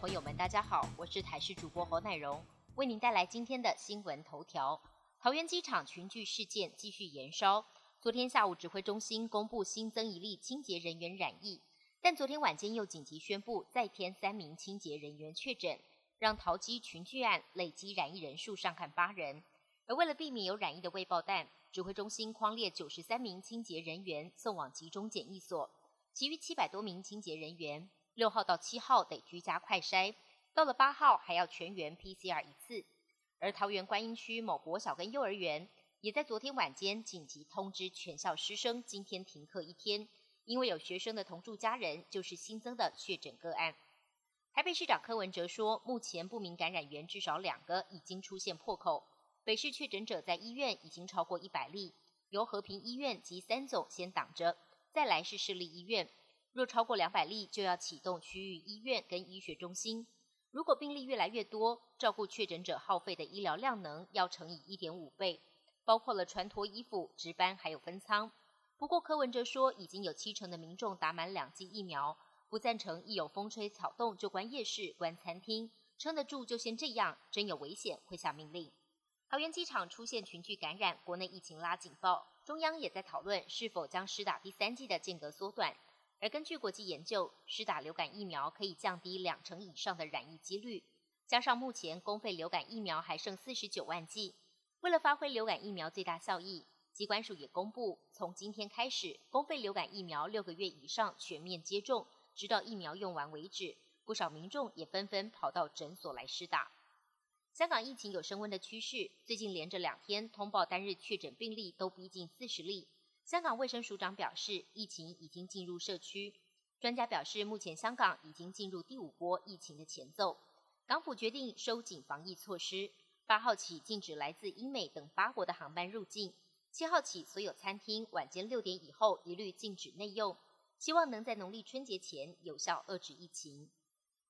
朋友们，大家好，我是台视主播侯乃荣，为您带来今天的新闻头条。桃园机场群聚事件继续延烧，昨天下午指挥中心公布新增一例清洁人员染疫，但昨天晚间又紧急宣布再添三名清洁人员确诊，让桃机群聚案累积染疫人数上看八人。而为了避免有染疫的未爆弹，指挥中心框列九十三名清洁人员送往集中检疫所，其余七百多名清洁人员。六号到七号得居家快筛，到了八号还要全员 PCR 一次。而桃园观音区某国小跟幼儿园也在昨天晚间紧急通知全校师生，今天停课一天，因为有学生的同住家人就是新增的确诊个案。台北市长柯文哲说，目前不明感染源至少两个已经出现破口，北市确诊者在医院已经超过一百例，由和平医院及三总先挡着，再来是市立医院。若超过两百例，就要启动区域医院跟医学中心。如果病例越来越多，照顾确诊者耗费的医疗量能要乘以一点五倍，包括了穿脱衣服、值班还有分仓。不过柯文哲说，已经有七成的民众打满两剂疫苗，不赞成一有风吹草动就关夜市、关餐厅，撑得住就先这样，真有危险会下命令。桃园机场出现群聚感染，国内疫情拉警报，中央也在讨论是否将施打第三剂的间隔缩短。而根据国际研究，施打流感疫苗可以降低两成以上的染疫几率。加上目前公费流感疫苗还剩四十九万剂，为了发挥流感疫苗最大效益，机关署也公布，从今天开始，公费流感疫苗六个月以上全面接种，直到疫苗用完为止。不少民众也纷纷跑到诊所来施打。香港疫情有升温的趋势，最近连着两天通报单日确诊病例都逼近四十例。香港卫生署长表示，疫情已经进入社区。专家表示，目前香港已经进入第五波疫情的前奏。港府决定收紧防疫措施，八号起禁止来自英美等八国的航班入境。七号起，所有餐厅晚间六点以后一律禁止内用，希望能在农历春节前有效遏制疫情。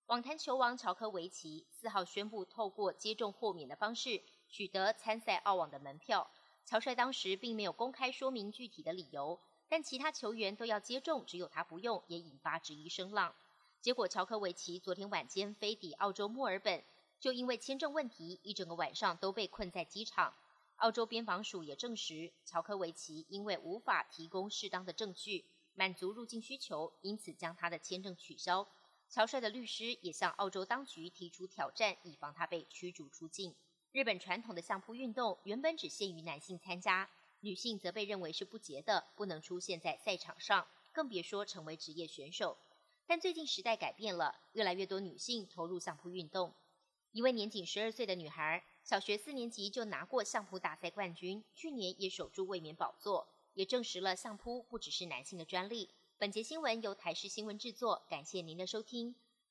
网坛球王乔科维奇四号宣布，透过接种豁免的方式取得参赛澳网的门票。乔帅当时并没有公开说明具体的理由，但其他球员都要接种，只有他不用，也引发质疑声浪。结果，乔科维奇昨天晚间飞抵澳洲墨尔本，就因为签证问题，一整个晚上都被困在机场。澳洲边防署也证实，乔科维奇因为无法提供适当的证据，满足入境需求，因此将他的签证取消。乔帅的律师也向澳洲当局提出挑战，以防他被驱逐出境。日本传统的相扑运动原本只限于男性参加，女性则被认为是不洁的，不能出现在赛场上，更别说成为职业选手。但最近时代改变了，越来越多女性投入相扑运动。一位年仅十二岁的女孩，小学四年级就拿过相扑大赛冠军，去年也守住卫冕宝座，也证实了相扑不只是男性的专利。本节新闻由台视新闻制作，感谢您的收听。